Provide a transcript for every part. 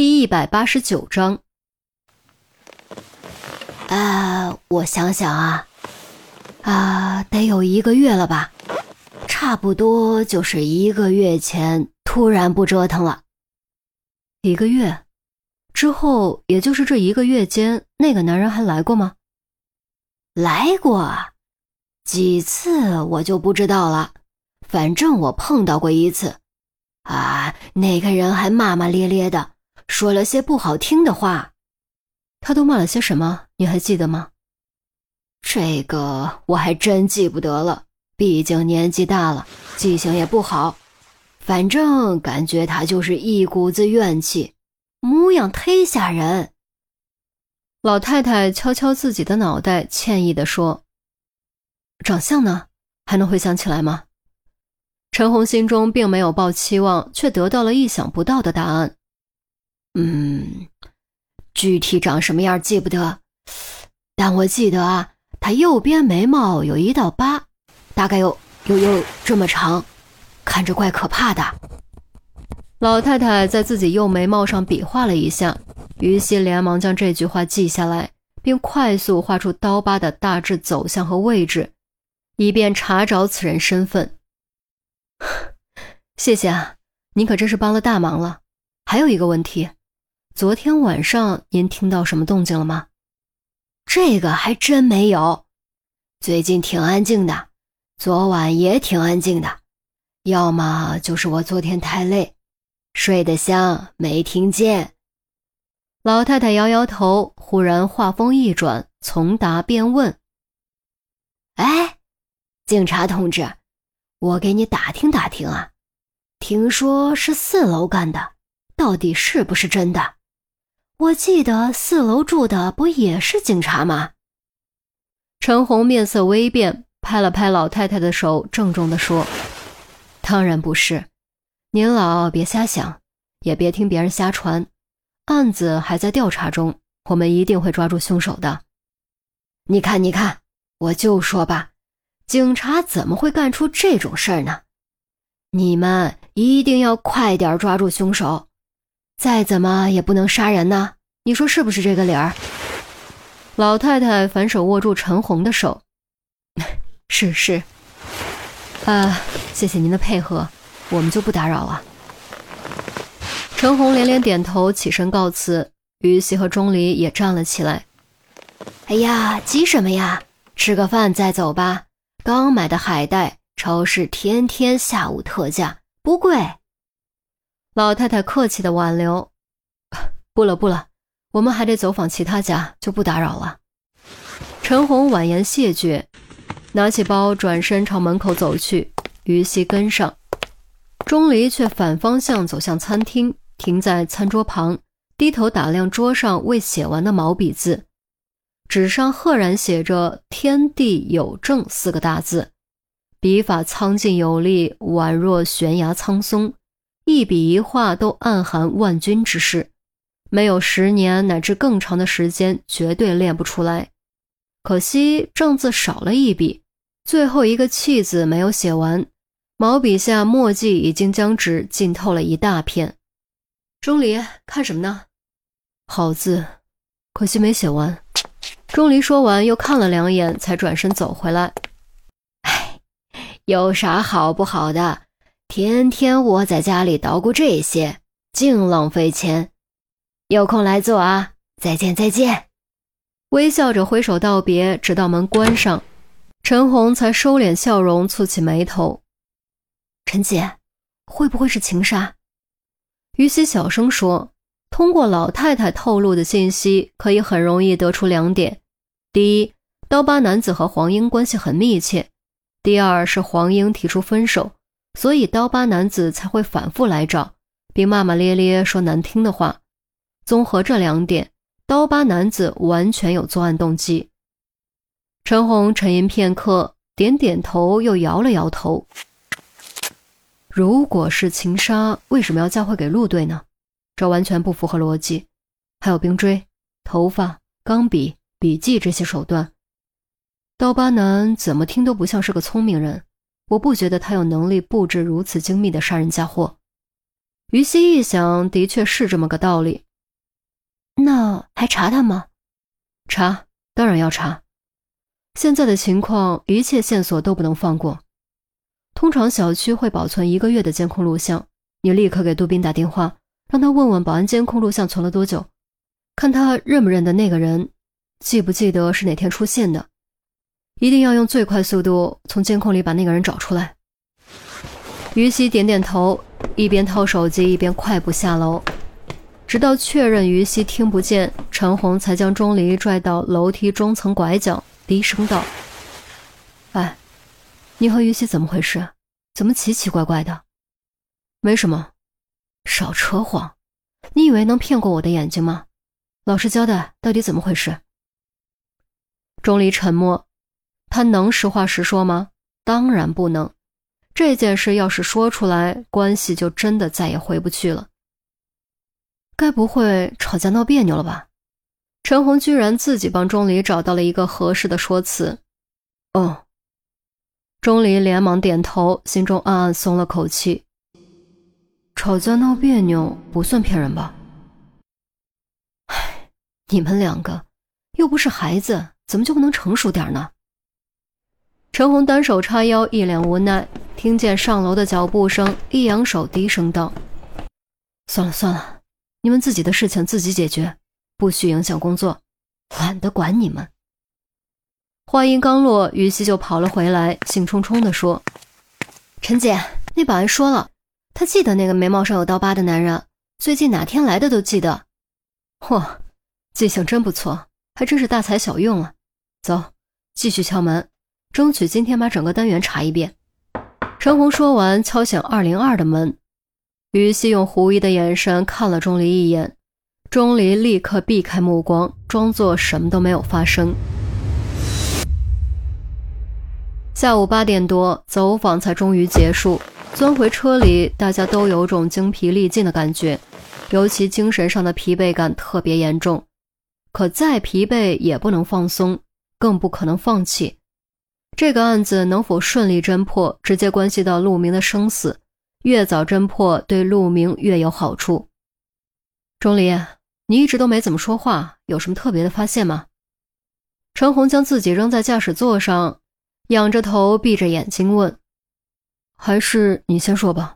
第一百八十九章。啊，我想想啊，啊，得有一个月了吧，差不多就是一个月前突然不折腾了。一个月之后，也就是这一个月间，那个男人还来过吗？来过几次，我就不知道了。反正我碰到过一次，啊，那个人还骂骂咧咧的，说了些不好听的话。他都骂了些什么？你还记得吗？这个我还真记不得了，毕竟年纪大了，记性也不好。反正感觉他就是一股子怨气，模样忒吓人。老太太敲敲自己的脑袋，歉意地说：“长相呢？还能回想起来吗？”陈红心中并没有抱期望，却得到了意想不到的答案。嗯，具体长什么样记不得，但我记得啊，他右边眉毛有一道疤，大概有有有这么长，看着怪可怕的。老太太在自己右眉毛上比划了一下，于西连忙将这句话记下来，并快速画出刀疤的大致走向和位置，以便查找此人身份。谢谢啊，您可真是帮了大忙了。还有一个问题，昨天晚上您听到什么动静了吗？这个还真没有，最近挺安静的，昨晚也挺安静的，要么就是我昨天太累，睡得香，没听见。老太太摇摇头，忽然话锋一转，从答便问：“哎，警察同志。”我给你打听打听啊，听说是四楼干的，到底是不是真的？我记得四楼住的不也是警察吗？陈红面色微变，拍了拍老太太的手，郑重地说：“当然不是，您老别瞎想，也别听别人瞎传，案子还在调查中，我们一定会抓住凶手的。你看，你看，我就说吧。”警察怎么会干出这种事儿呢？你们一定要快点抓住凶手，再怎么也不能杀人呐。你说是不是这个理儿？老太太反手握住陈红的手，是是。啊，谢谢您的配合，我们就不打扰了。陈红连连点头，起身告辞。于西和钟离也站了起来。哎呀，急什么呀？吃个饭再走吧。刚买的海带，超市天天下午特价，不贵。老太太客气的挽留，不了不了，我们还得走访其他家，就不打扰了。陈红婉言谢绝，拿起包转身朝门口走去，于西跟上。钟离却反方向走向餐厅，停在餐桌旁，低头打量桌上未写完的毛笔字。纸上赫然写着“天地有正”四个大字，笔法苍劲有力，宛若悬崖苍松，一笔一画都暗含万钧之势。没有十年乃至更长的时间，绝对练不出来。可惜正字少了一笔，最后一个“气”字没有写完，毛笔下墨迹已经将纸浸透了一大片。钟离，看什么呢？好字，可惜没写完。钟离说完，又看了两眼，才转身走回来。哎，有啥好不好的？天天窝在家里捣鼓这些，净浪费钱。有空来做啊！再见，再见。微笑着挥手道别，直到门关上，陈红才收敛笑容，蹙起眉头。陈姐，会不会是情杀？于西小声说。通过老太太透露的信息，可以很容易得出两点：第一，刀疤男子和黄英关系很密切；第二是黄英提出分手，所以刀疤男子才会反复来找，并骂骂咧咧说难听的话。综合这两点，刀疤男子完全有作案动机。陈红沉吟片刻，点点头，又摇了摇头。如果是情杀，为什么要嫁祸给陆队呢？这完全不符合逻辑，还有冰锥、头发、钢笔、笔记这些手段，刀疤男怎么听都不像是个聪明人。我不觉得他有能力布置如此精密的杀人嫁祸。于西一想，的确是这么个道理，那还查他吗？查，当然要查。现在的情况，一切线索都不能放过。通常小区会保存一个月的监控录像，你立刻给杜斌打电话，让他问问保安监控录像存了多久，看他认不认得那个人，记不记得是哪天出现的。一定要用最快速度从监控里把那个人找出来。于西点点头，一边掏手机一边快步下楼，直到确认于西听不见，陈红才将钟离拽到楼梯中层拐角。低声道：“哎，你和于西怎么回事？怎么奇奇怪怪的？没什么，少扯谎！你以为能骗过我的眼睛吗？老实交代，到底怎么回事？”钟离沉默，他能实话实说吗？当然不能。这件事要是说出来，关系就真的再也回不去了。该不会吵架闹别扭了吧？陈红居然自己帮钟离找到了一个合适的说辞。哦，钟离连忙点头，心中暗暗松了口气。吵架闹别扭不算骗人吧？唉，你们两个又不是孩子，怎么就不能成熟点呢？陈红单手叉腰，一脸无奈。听见上楼的脚步声，一扬手，低声道：“算了算了，你们自己的事情自己解决。”不许影响工作，懒得管你们。话音刚落，于西就跑了回来，兴冲冲地说：“陈姐，那保安说了，他记得那个眉毛上有刀疤的男人，最近哪天来的都记得。嚯，记性真不错，还真是大材小用啊！走，继续敲门，争取今天把整个单元查一遍。”陈红说完，敲响二零二的门。于西用狐疑的眼神看了钟离一眼。钟离立刻避开目光，装作什么都没有发生。下午八点多，走访才终于结束。钻回车里，大家都有种精疲力尽的感觉，尤其精神上的疲惫感特别严重。可再疲惫也不能放松，更不可能放弃。这个案子能否顺利侦破，直接关系到陆明的生死。越早侦破，对陆明越有好处。钟离。你一直都没怎么说话，有什么特别的发现吗？陈红将自己扔在驾驶座上，仰着头，闭着眼睛问：“还是你先说吧。”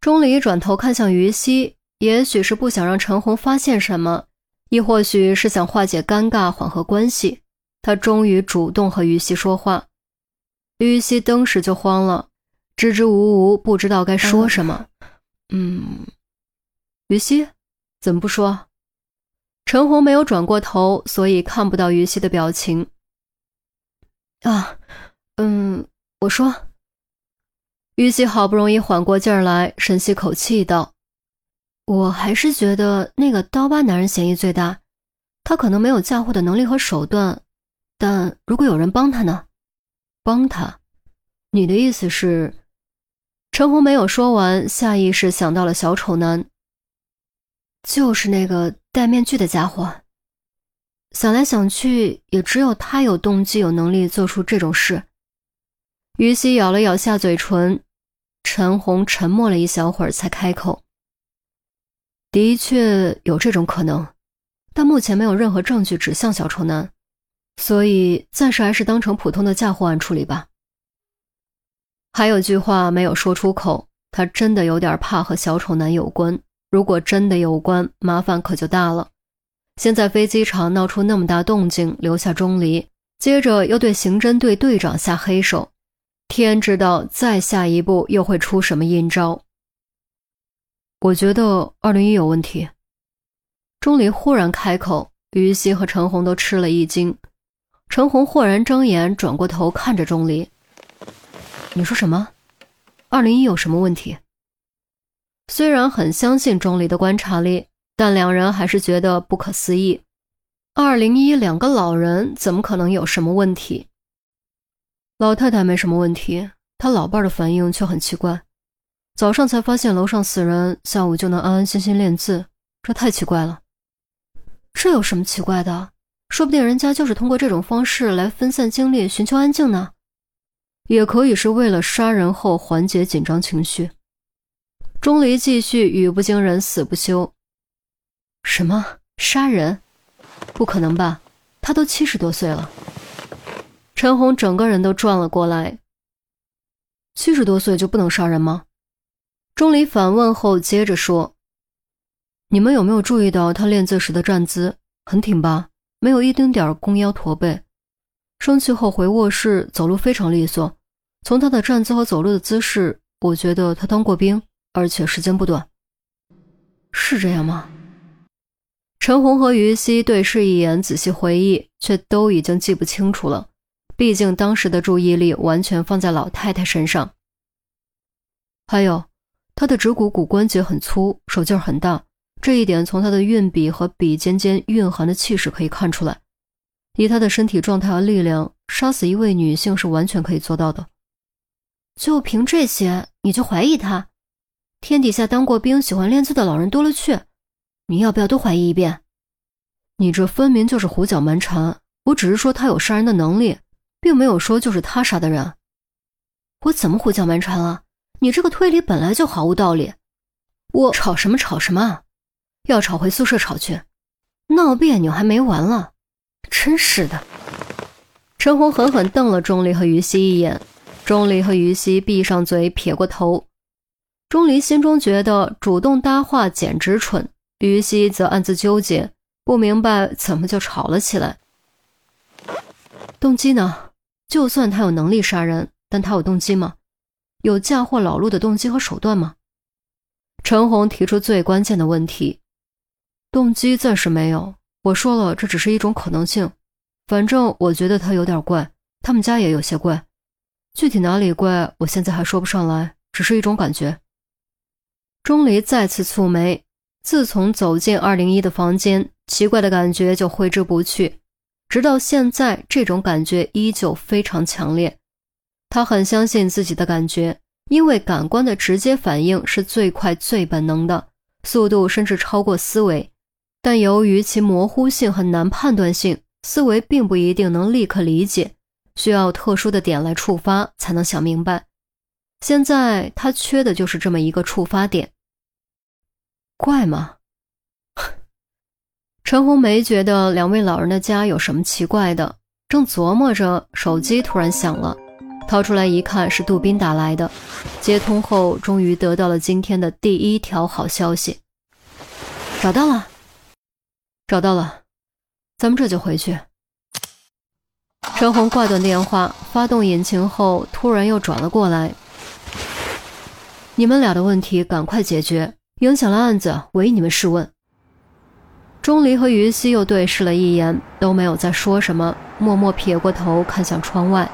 钟离转头看向于西，也许是不想让陈红发现什么，亦或许是想化解尴尬，缓和关系，他终于主动和于西说话。于西登时就慌了，支支吾吾，不知道该说什么。嗯，于西，怎么不说？陈红没有转过头，所以看不到于西的表情。啊，嗯，我说。于西好不容易缓过劲儿来，深吸口气道：“我还是觉得那个刀疤男人嫌疑最大。他可能没有嫁祸的能力和手段，但如果有人帮他呢？帮他？你的意思是？”陈红没有说完，下意识想到了小丑男，就是那个。戴面具的家伙，想来想去，也只有他有动机、有能力做出这种事。于西咬了咬下嘴唇，陈红沉默了一小会儿，才开口：“的确有这种可能，但目前没有任何证据指向小丑男，所以暂时还是当成普通的嫁祸案处理吧。”还有句话没有说出口，他真的有点怕和小丑男有关。如果真的有关，麻烦可就大了。先在飞机场闹出那么大动静，留下钟离，接着又对刑侦队队长下黑手，天知道再下一步又会出什么阴招。我觉得二零一有问题。钟离忽然开口，于西和陈红都吃了一惊。陈红豁然睁眼，转过头看着钟离：“你说什么？二零一有什么问题？”虽然很相信钟离的观察力，但两人还是觉得不可思议。二零一两个老人怎么可能有什么问题？老太太没什么问题，她老伴的反应却很奇怪。早上才发现楼上死人，下午就能安安心心练字，这太奇怪了。这有什么奇怪的？说不定人家就是通过这种方式来分散精力、寻求安静呢。也可以是为了杀人后缓解紧张情绪。钟离继续语不惊人死不休。什么？杀人？不可能吧？他都七十多岁了。陈红整个人都转了过来。七十多岁就不能杀人吗？钟离反问后接着说：“你们有没有注意到他练字时的站姿很挺拔，没有一丁点儿弓腰驼背？生气后回卧室走路非常利索。从他的站姿和走路的姿势，我觉得他当过兵，而且时间不短。是这样吗？”陈红和于西对视一眼，仔细回忆，却都已经记不清楚了。毕竟当时的注意力完全放在老太太身上。还有，她的指骨骨关节很粗，手劲儿很大，这一点从他的运笔和笔尖间蕴含的气势可以看出来。以他的身体状态和力量，杀死一位女性是完全可以做到的。就凭这些，你就怀疑他？天底下当过兵、喜欢练字的老人多了去。你要不要多怀疑一遍？你这分明就是胡搅蛮缠。我只是说他有杀人的能力，并没有说就是他杀的人。我怎么胡搅蛮缠了？你这个推理本来就毫无道理。我吵什么吵什么？要吵回宿舍吵去，闹别扭还没完了。真是的。陈红狠狠瞪了钟离和于西一眼，钟离和于西闭上嘴，撇过头。钟离心中觉得主动搭话简直蠢。于西则暗自纠结，不明白怎么就吵了起来。动机呢？就算他有能力杀人，但他有动机吗？有嫁祸老陆的动机和手段吗？陈红提出最关键的问题：动机暂时没有。我说了，这只是一种可能性。反正我觉得他有点怪，他们家也有些怪。具体哪里怪，我现在还说不上来，只是一种感觉。钟离再次蹙眉。自从走进二零一的房间，奇怪的感觉就挥之不去，直到现在，这种感觉依旧非常强烈。他很相信自己的感觉，因为感官的直接反应是最快、最本能的，速度甚至超过思维。但由于其模糊性很难判断性，思维并不一定能立刻理解，需要特殊的点来触发才能想明白。现在他缺的就是这么一个触发点。怪吗？陈红没觉得两位老人的家有什么奇怪的，正琢磨着，手机突然响了，掏出来一看，是杜宾打来的。接通后，终于得到了今天的第一条好消息，找到了，找到了，咱们这就回去。陈红挂断电话，发动引擎后，突然又转了过来，你们俩的问题赶快解决。影响了案子，唯你们试问。钟离和于西又对视了一眼，都没有再说什么，默默撇过头看向窗外。